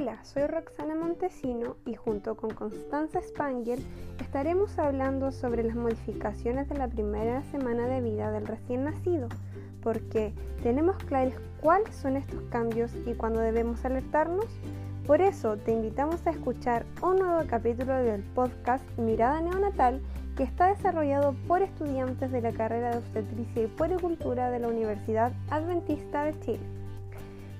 Hola, soy Roxana Montesino y junto con Constanza Spangel estaremos hablando sobre las modificaciones de la primera semana de vida del recién nacido, porque tenemos claros cuáles son estos cambios y cuándo debemos alertarnos. Por eso te invitamos a escuchar un nuevo capítulo del podcast Mirada Neonatal que está desarrollado por estudiantes de la carrera de obstetricia y puericultura de la Universidad Adventista de Chile.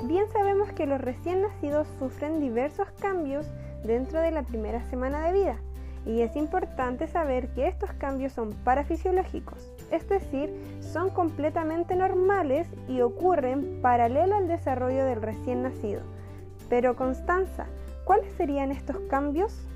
Bien sabemos que los recién nacidos sufren diversos cambios dentro de la primera semana de vida y es importante saber que estos cambios son parafisiológicos, es decir, son completamente normales y ocurren paralelo al desarrollo del recién nacido. Pero Constanza, ¿cuáles serían estos cambios?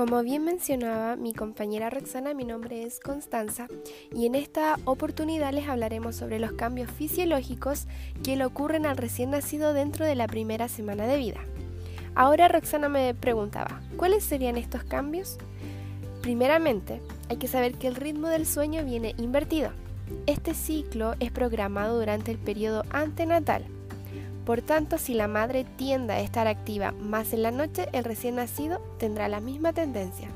Como bien mencionaba mi compañera Roxana, mi nombre es Constanza y en esta oportunidad les hablaremos sobre los cambios fisiológicos que le ocurren al recién nacido dentro de la primera semana de vida. Ahora Roxana me preguntaba, ¿cuáles serían estos cambios? Primeramente, hay que saber que el ritmo del sueño viene invertido. Este ciclo es programado durante el periodo antenatal por tanto, si la madre tiende a estar activa más en la noche, el recién nacido tendrá la misma tendencia.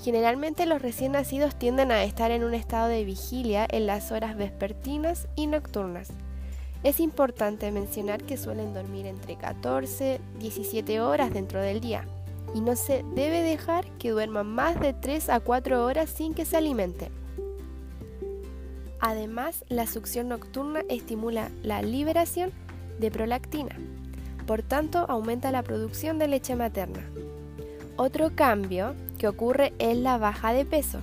Generalmente los recién nacidos tienden a estar en un estado de vigilia en las horas vespertinas y nocturnas. Es importante mencionar que suelen dormir entre 14 y 17 horas dentro del día y no se debe dejar que duerman más de 3 a 4 horas sin que se alimente. Además, la succión nocturna estimula la liberación de prolactina. Por tanto, aumenta la producción de leche materna. Otro cambio que ocurre es la baja de peso.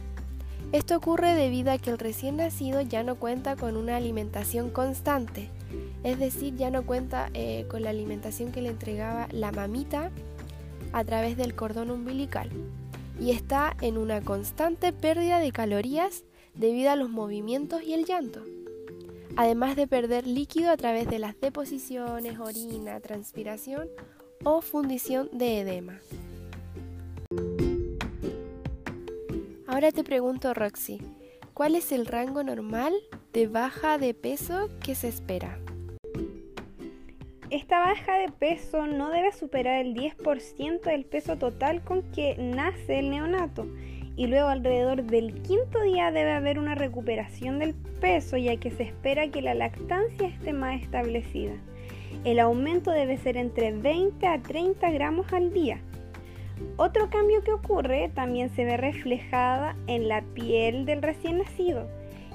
Esto ocurre debido a que el recién nacido ya no cuenta con una alimentación constante, es decir, ya no cuenta eh, con la alimentación que le entregaba la mamita a través del cordón umbilical y está en una constante pérdida de calorías debido a los movimientos y el llanto además de perder líquido a través de las deposiciones, orina, transpiración o fundición de edema. Ahora te pregunto, Roxy, ¿cuál es el rango normal de baja de peso que se espera? Esta baja de peso no debe superar el 10% del peso total con que nace el neonato y luego alrededor del quinto día debe haber una recuperación del peso ya que se espera que la lactancia esté más establecida. El aumento debe ser entre 20 a 30 gramos al día. Otro cambio que ocurre también se ve reflejada en la piel del recién nacido,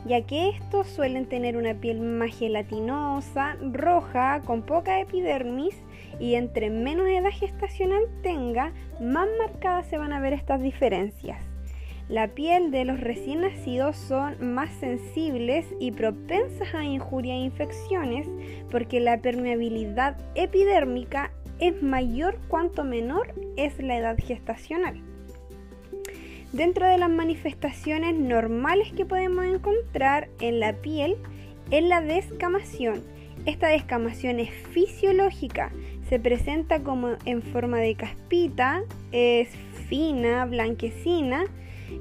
ya que estos suelen tener una piel más gelatinosa, roja, con poca epidermis y entre menos edad gestacional tenga, más marcadas se van a ver estas diferencias. La piel de los recién nacidos son más sensibles y propensas a injurias e infecciones porque la permeabilidad epidérmica es mayor cuanto menor es la edad gestacional. Dentro de las manifestaciones normales que podemos encontrar en la piel es la descamación. Esta descamación es fisiológica, se presenta como en forma de caspita, es fina, blanquecina,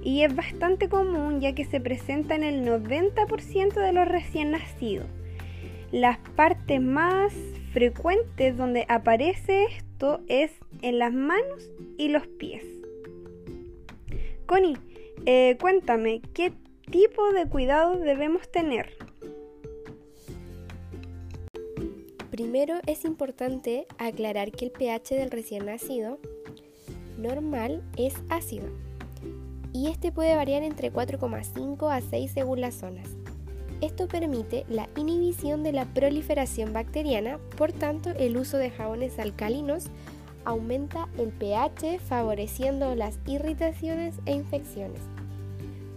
y es bastante común ya que se presenta en el 90% de los recién nacidos. Las partes más frecuentes donde aparece esto es en las manos y los pies. Connie, eh, cuéntame, ¿qué tipo de cuidado debemos tener? Primero es importante aclarar que el pH del recién nacido normal es ácido y este puede variar entre 4,5 a 6 según las zonas. Esto permite la inhibición de la proliferación bacteriana, por tanto el uso de jabones alcalinos aumenta el pH favoreciendo las irritaciones e infecciones.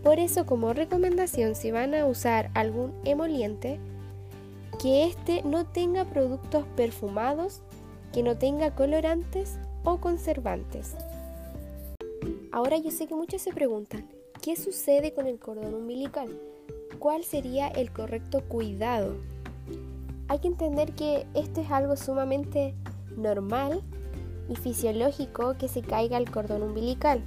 Por eso como recomendación si van a usar algún emoliente, que éste no tenga productos perfumados, que no tenga colorantes o conservantes. Ahora yo sé que muchos se preguntan, ¿qué sucede con el cordón umbilical? ¿Cuál sería el correcto cuidado? Hay que entender que esto es algo sumamente normal y fisiológico que se caiga el cordón umbilical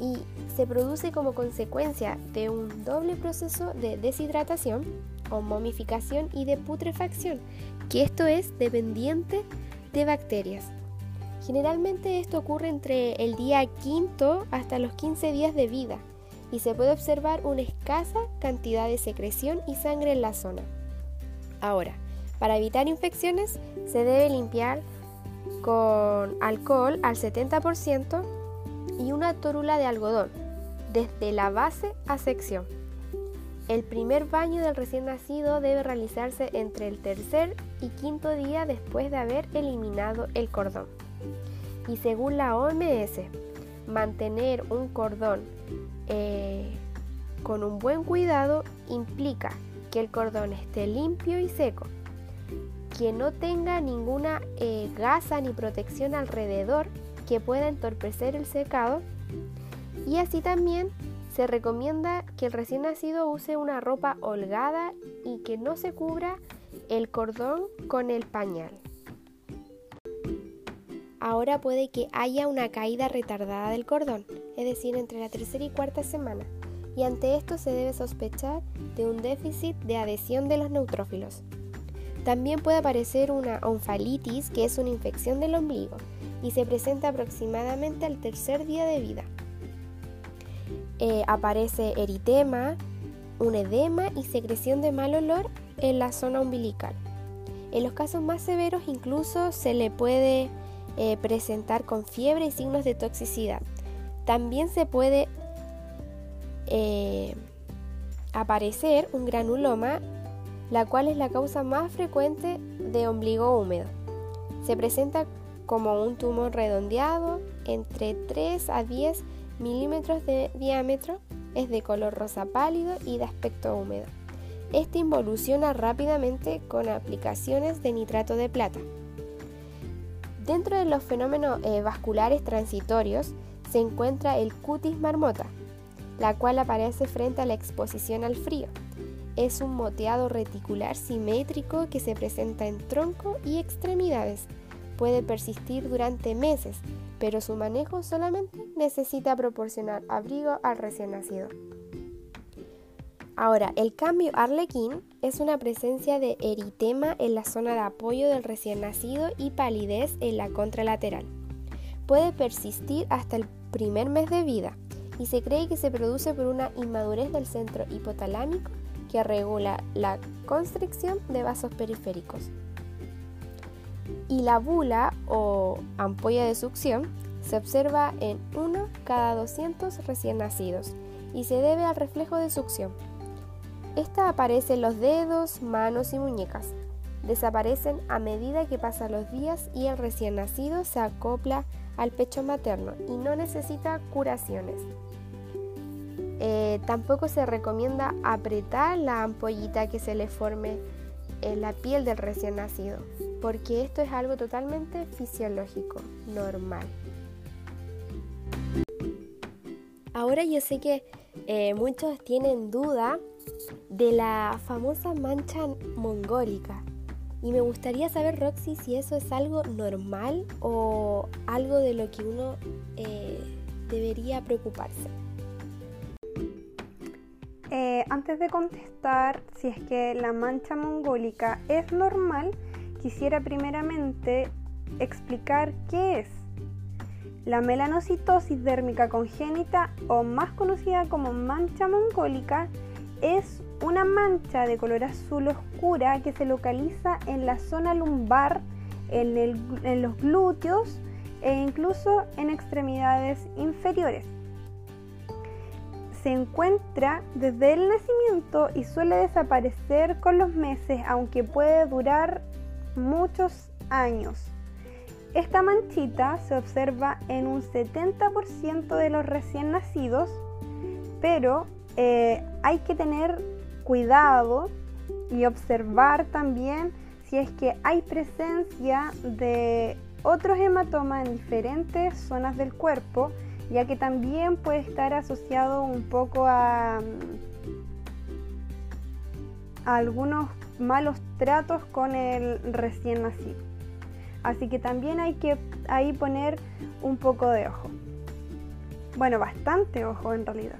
y se produce como consecuencia de un doble proceso de deshidratación o momificación y de putrefacción, que esto es dependiente de bacterias. Generalmente esto ocurre entre el día quinto hasta los 15 días de vida y se puede observar una escasa cantidad de secreción y sangre en la zona. Ahora, para evitar infecciones se debe limpiar con alcohol al 70% y una tórula de algodón, desde la base a sección. El primer baño del recién nacido debe realizarse entre el tercer y quinto día después de haber eliminado el cordón. Y según la OMS, mantener un cordón eh, con un buen cuidado implica que el cordón esté limpio y seco, que no tenga ninguna eh, gasa ni protección alrededor que pueda entorpecer el secado y así también se recomienda que el recién nacido use una ropa holgada y que no se cubra el cordón con el pañal. Ahora puede que haya una caída retardada del cordón, es decir, entre la tercera y cuarta semana, y ante esto se debe sospechar de un déficit de adhesión de los neutrófilos. También puede aparecer una onfalitis, que es una infección del ombligo, y se presenta aproximadamente al tercer día de vida. Eh, aparece eritema, un edema y secreción de mal olor en la zona umbilical. En los casos más severos incluso se le puede eh, presentar con fiebre y signos de toxicidad. También se puede eh, aparecer un granuloma, la cual es la causa más frecuente de ombligo húmedo. Se presenta como un tumor redondeado entre 3 a 10 milímetros de diámetro, es de color rosa pálido y de aspecto húmedo. Este involuciona rápidamente con aplicaciones de nitrato de plata. Dentro de los fenómenos eh, vasculares transitorios se encuentra el cutis marmota, la cual aparece frente a la exposición al frío. Es un moteado reticular simétrico que se presenta en tronco y extremidades. Puede persistir durante meses, pero su manejo solamente necesita proporcionar abrigo al recién nacido. Ahora, el cambio arlequín es una presencia de eritema en la zona de apoyo del recién nacido y palidez en la contralateral. Puede persistir hasta el primer mes de vida y se cree que se produce por una inmadurez del centro hipotalámico que regula la constricción de vasos periféricos. Y la bula o ampolla de succión se observa en 1 cada 200 recién nacidos y se debe al reflejo de succión. Esta aparece en los dedos, manos y muñecas. Desaparecen a medida que pasan los días y el recién nacido se acopla al pecho materno y no necesita curaciones. Eh, tampoco se recomienda apretar la ampollita que se le forme en la piel del recién nacido, porque esto es algo totalmente fisiológico, normal. Ahora yo sé que eh, muchos tienen duda de la famosa mancha mongólica. Y me gustaría saber, Roxy, si eso es algo normal o algo de lo que uno eh, debería preocuparse. Eh, antes de contestar si es que la mancha mongólica es normal, quisiera primeramente explicar qué es. La melanocitosis dérmica congénita, o más conocida como mancha mongólica, es una mancha de color azul oscura que se localiza en la zona lumbar, en, los glúteos e incluso en extremidades inferiores. Se encuentra desde el nacimiento y suele desaparecer con los meses, aunque puede durar muchos años. Esta manchita se observa en un 70% de los recién nacidos, pero eh, hay que tener cuidado y observar también si es que hay presencia de otros hematomas en diferentes zonas del cuerpo, ya que también puede estar asociado un poco a, algunos malos tratos con el recién nacido. Así que también hay que ahí poner un poco de ojo. Bueno, bastante ojo en realidad.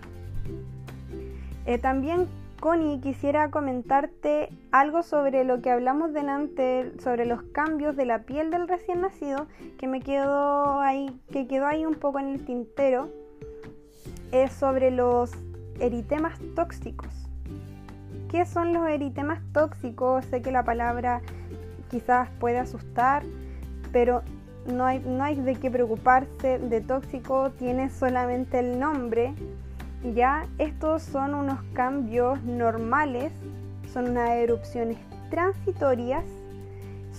Eh, también Connie, quisiera comentarte algo sobre lo que hablamos delante, sobre los cambios de la piel del recién nacido, que me quedó ahí, que quedó ahí un poco en el tintero, es sobre los eritemas tóxicos. ¿Qué son los eritemas tóxicos? Sé que la palabra quizás puede asustar, pero no hay, no hay de qué preocuparse de tóxico, tiene solamente el nombre ya estos son unos cambios normales, son unas erupciones transitorias,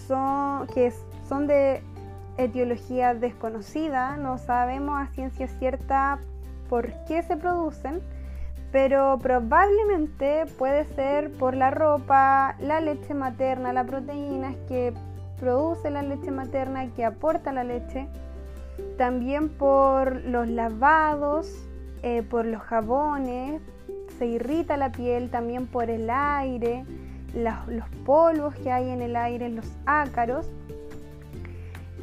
son, que son de etiología desconocida, no sabemos a ciencia cierta por qué se producen, pero probablemente puede ser por la ropa, la leche materna, la proteína que produce la leche materna, que aporta la leche, también por los lavados, eh, por los jabones, se irrita la piel también por el aire, los polvos que hay en el aire, los ácaros.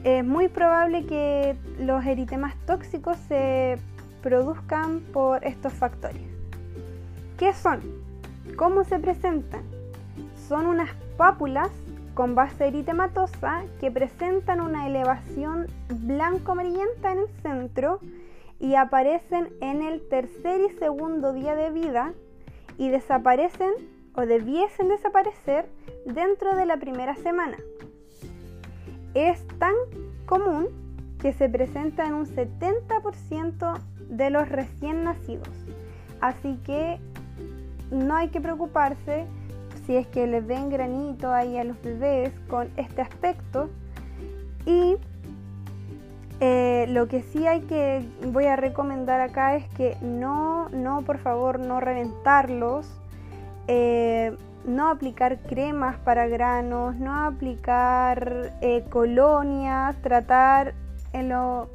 Es muy probable que los eritemas tóxicos se produzcan por estos factores. ¿Qué son? ¿Cómo se presentan? Son unas pápulas con base eritematosa que presentan una elevación blanco-amarillenta en el centro y aparecen en el tercer y segundo día de vida y desaparecen o debiesen desaparecer dentro de la primera semana. Es tan común que se presenta en un 70% de los recién nacidos. Así que no hay que preocuparse si es que les ven granito ahí a los bebés con este aspecto. Y eh, lo que sí hay que, voy a recomendar acá es que no, no, por favor, no reventarlos, eh, no aplicar cremas para granos, no aplicar eh, colonias, tratar en lo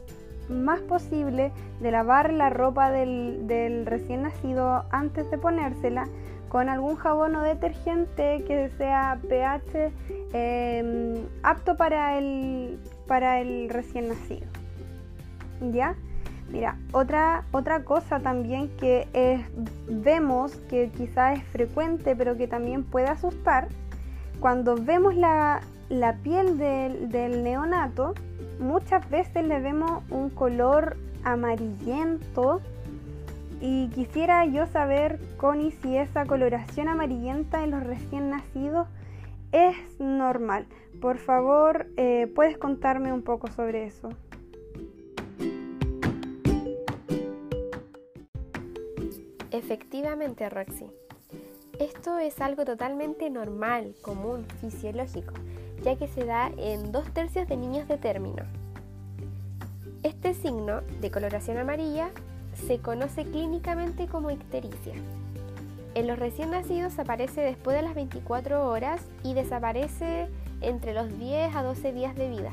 más posible de lavar la ropa del, recién nacido antes de ponérsela con algún jabón o detergente que sea pH apto para el, para el recién nacido. ¿Ya? Mira, otra, otra cosa también que vemos que quizás es frecuente pero que también puede asustar, cuando vemos la, piel del, del, neonato, muchas veces le vemos un color amarillento y quisiera yo saber, Connie, si esa coloración amarillenta en los recién nacidos es normal. Por favor, eh, ¿puedes contarme un poco sobre eso? Efectivamente, Roxy. Esto es algo totalmente normal, común, fisiológico, ya que se da en dos tercios de niños de término. Este signo de coloración amarilla se conoce clínicamente como ictericia. En los recién nacidos aparece después de las 24 horas y desaparece entre los 10 a 12 días de vida.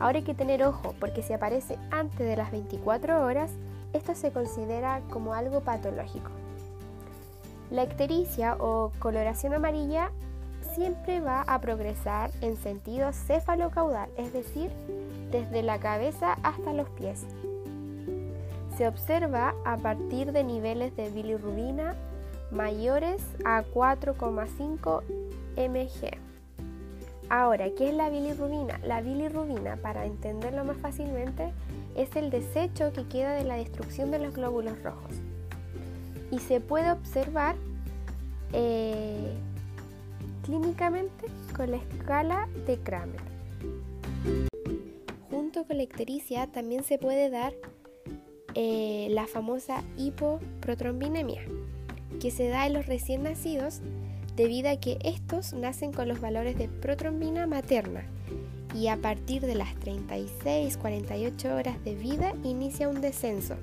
Ahora hay que tener ojo porque si aparece antes de las 24 horas, esto se considera como algo patológico. La ictericia o coloración amarilla siempre va a progresar en sentido cefalocaudal, es decir, desde la cabeza hasta los pies. Se observa a partir de niveles de bilirrubina mayores a 4,5 mg. Ahora, ¿qué es la bilirrubina? La bilirrubina, para entenderlo más fácilmente, es el desecho que queda de la destrucción de los glóbulos rojos. Y se puede observar eh, clínicamente con la escala de Kramer. Junto con la ictericia también se puede dar eh, la famosa hipoprotrombinemia, que se da en los recién nacidos debido a que estos nacen con los valores de protrombina materna y a partir de las 36-48 horas de vida inicia un descenso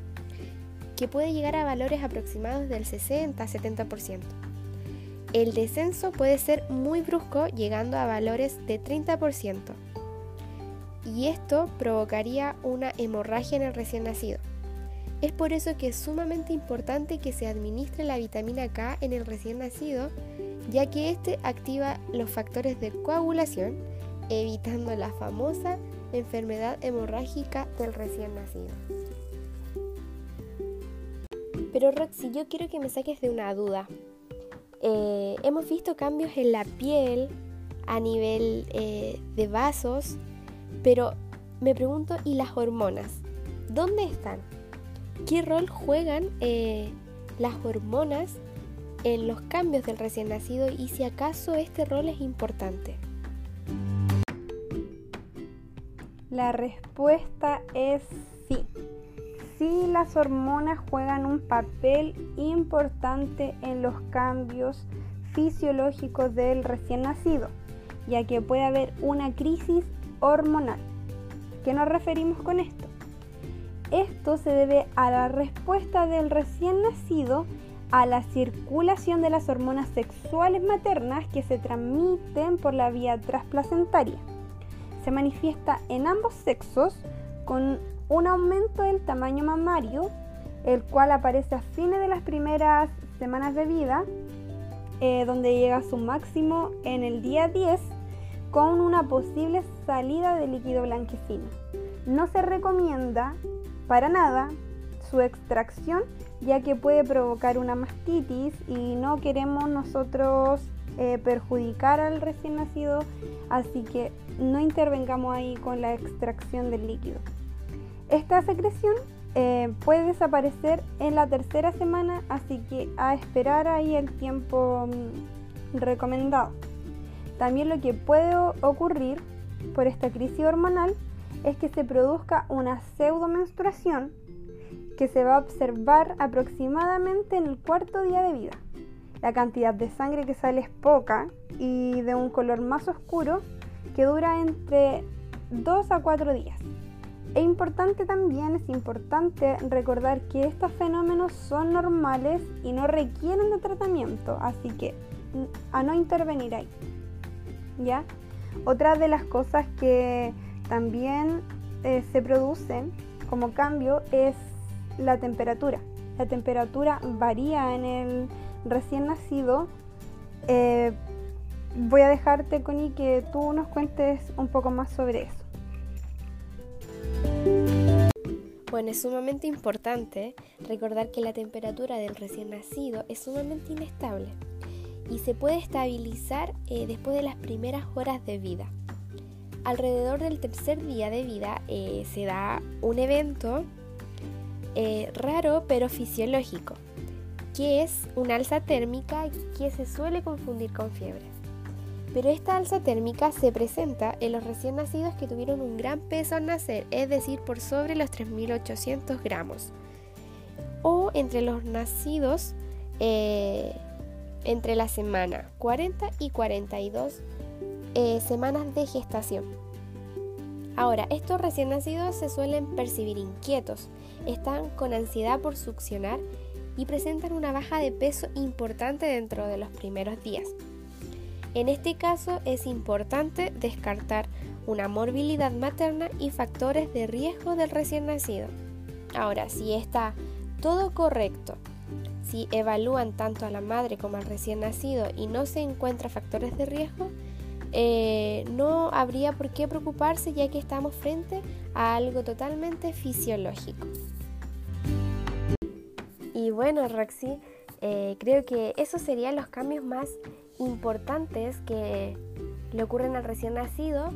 que puede llegar a valores aproximados del 60-70%. El descenso puede ser muy brusco llegando a valores de 30% y esto provocaría una hemorragia en el recién nacido. Es por eso que es sumamente importante que se administre la vitamina K en el recién nacido, ya que este activa los factores de coagulación evitando la famosa enfermedad hemorrágica del recién nacido. Pero Roxy, yo quiero que me saques de una duda. Eh, hemos visto cambios en la piel a nivel eh, de vasos, pero me pregunto, ¿y las hormonas? ¿Dónde están? ¿Qué rol juegan eh, las hormonas en los cambios del recién nacido y si acaso este rol es importante? La respuesta es sí. Sí, las hormonas juegan un papel importante en los cambios fisiológicos del recién nacido, ya que puede haber una crisis hormonal. ¿Qué nos referimos con esto? Esto se debe a la respuesta del recién nacido a la circulación de las hormonas sexuales maternas que se transmiten por la vía transplacentaria. Se manifiesta en ambos sexos con un aumento del tamaño mamario, el cual aparece a fines de las primeras semanas de vida, eh, donde llega a su máximo en el día 10 con una posible salida de líquido blanquecino. No se recomienda para nada su extracción ya que puede provocar una mastitis y no queremos nosotros eh, perjudicar al recién nacido, así que no intervengamos ahí con la extracción del líquido. Esta secreción eh, puede desaparecer en la tercera semana, así que a esperar ahí el tiempo mm, recomendado. También lo que puede ocurrir por esta crisis hormonal es que se produzca una pseudomenstruación que se va a observar aproximadamente en el cuarto día de vida. La cantidad de sangre que sale es poca y de un color más oscuro que dura entre 2 a 4 días. Es importante también, es importante recordar que estos fenómenos son normales y no requieren de tratamiento, así que a no intervenir ahí. ¿Ya? Otra de las cosas que también eh, se producen como cambio es la temperatura. La temperatura varía en el recién nacido. Eh, voy a dejarte, Connie, que tú nos cuentes un poco más sobre eso. Bueno, es sumamente importante recordar que la temperatura del recién nacido es sumamente inestable y se puede estabilizar eh, después de las primeras horas de vida. Alrededor del tercer día de vida eh, se da un evento raro pero fisiológico, que es una alza térmica que se suele confundir con fiebre. Pero esta alza térmica se presenta en los recién nacidos que tuvieron un gran peso al nacer, es decir, por sobre los 3.800 gramos, o entre los nacidos eh, entre la semana 40 y 42 eh, semanas de gestación. Ahora, estos recién nacidos se suelen percibir inquietos, están con ansiedad por succionar y presentan una baja de peso importante dentro de los primeros días. En este caso es importante descartar una morbilidad materna y factores de riesgo del recién nacido. Ahora, si está todo correcto, si evalúan tanto a la madre como al recién nacido y no se encuentra factores de riesgo, eh, no habría por qué preocuparse ya que estamos frente a algo totalmente fisiológico. Y bueno, Roxy, eh, creo que esos serían los cambios más importantes que le ocurren al recién nacido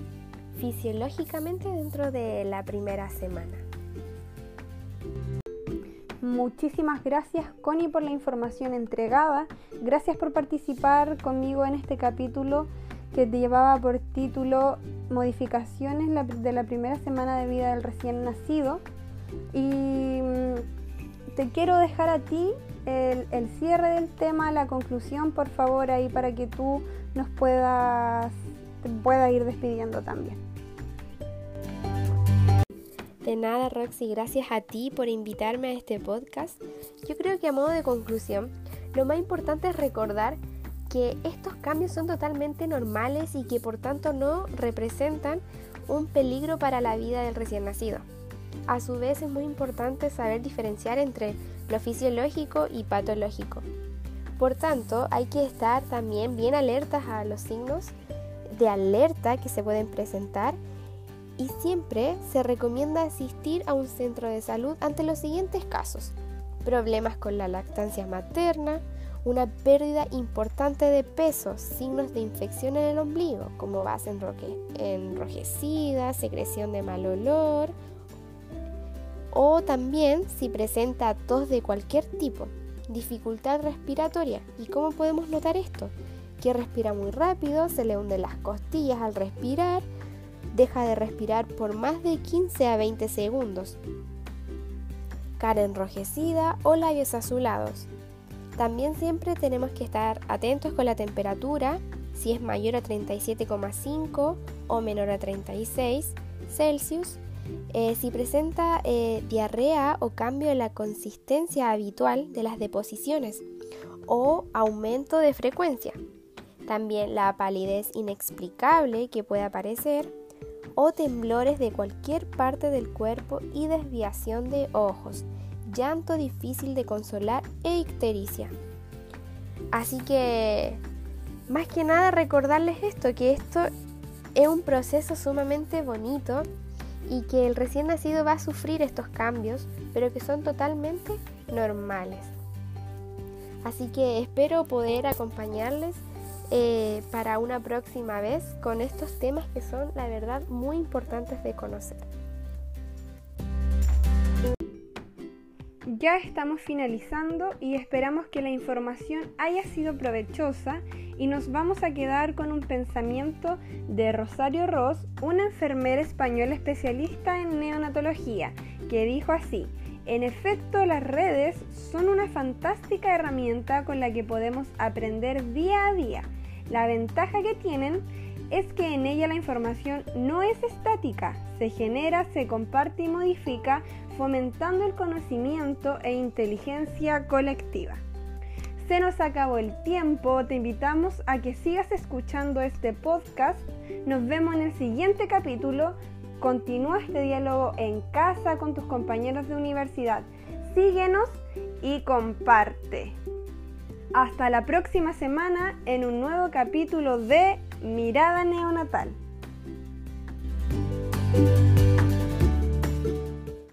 fisiológicamente dentro de la primera semana. Muchísimas gracias Connie por la información entregada. Gracias por participar conmigo en este capítulo que llevaba por título Modificaciones de la primera semana de vida del recién nacido. Y mm, te quiero dejar a ti el, cierre del tema, la conclusión, por favor, ahí para que tú nos puedas, pueda ir despidiendo también. De nada, Roxy, gracias a ti por invitarme a este podcast. Yo creo que a modo de conclusión, lo más importante es recordar que estos cambios son totalmente normales y que por tanto no representan un peligro para la vida del recién nacido. A su vez es muy importante saber diferenciar entre lo fisiológico y patológico. Por tanto, hay que estar también bien alertas a los signos de alerta que se pueden presentar y siempre se recomienda asistir a un centro de salud ante los siguientes casos. Problemas con la lactancia materna, una pérdida importante de peso, signos de infección en el ombligo, como base enrojecida, secreción de mal olor, o también si presenta tos de cualquier tipo, dificultad respiratoria. ¿Y cómo podemos notar esto? Que respira muy rápido, se le hunden las costillas al respirar, deja de respirar por más de 15 a 20 segundos, cara enrojecida o labios azulados. También siempre tenemos que estar atentos con la temperatura, si es mayor a 37,5 o menor a 36 Celsius, eh, si presenta eh, diarrea o cambio en la consistencia habitual de las deposiciones o aumento de frecuencia. También la palidez inexplicable que puede aparecer o temblores de cualquier parte del cuerpo y desviación de ojos, llanto difícil de consolar e ictericia. Así que, más que nada recordarles esto, que esto es un proceso sumamente bonito y que el recién nacido va a sufrir estos cambios, pero que son totalmente normales. Así que espero poder acompañarles eh, para una próxima vez con estos temas que son, la verdad, muy importantes de conocer. Ya estamos finalizando y esperamos que la información haya sido provechosa y nos vamos a quedar con un pensamiento de Rosario Ross, una enfermera española especialista en neonatología, que dijo así, en efecto las redes son una fantástica herramienta con la que podemos aprender día a día. La ventaja que tienen es que en ella la información no es estática, se genera, se comparte y modifica, fomentando el conocimiento e inteligencia colectiva. Se nos acabó el tiempo, te invitamos a que sigas escuchando este podcast. Nos vemos en el siguiente capítulo. Continúa este diálogo en casa con tus compañeros de universidad. Síguenos y comparte. Hasta la próxima semana en un nuevo capítulo de Mirada Neonatal.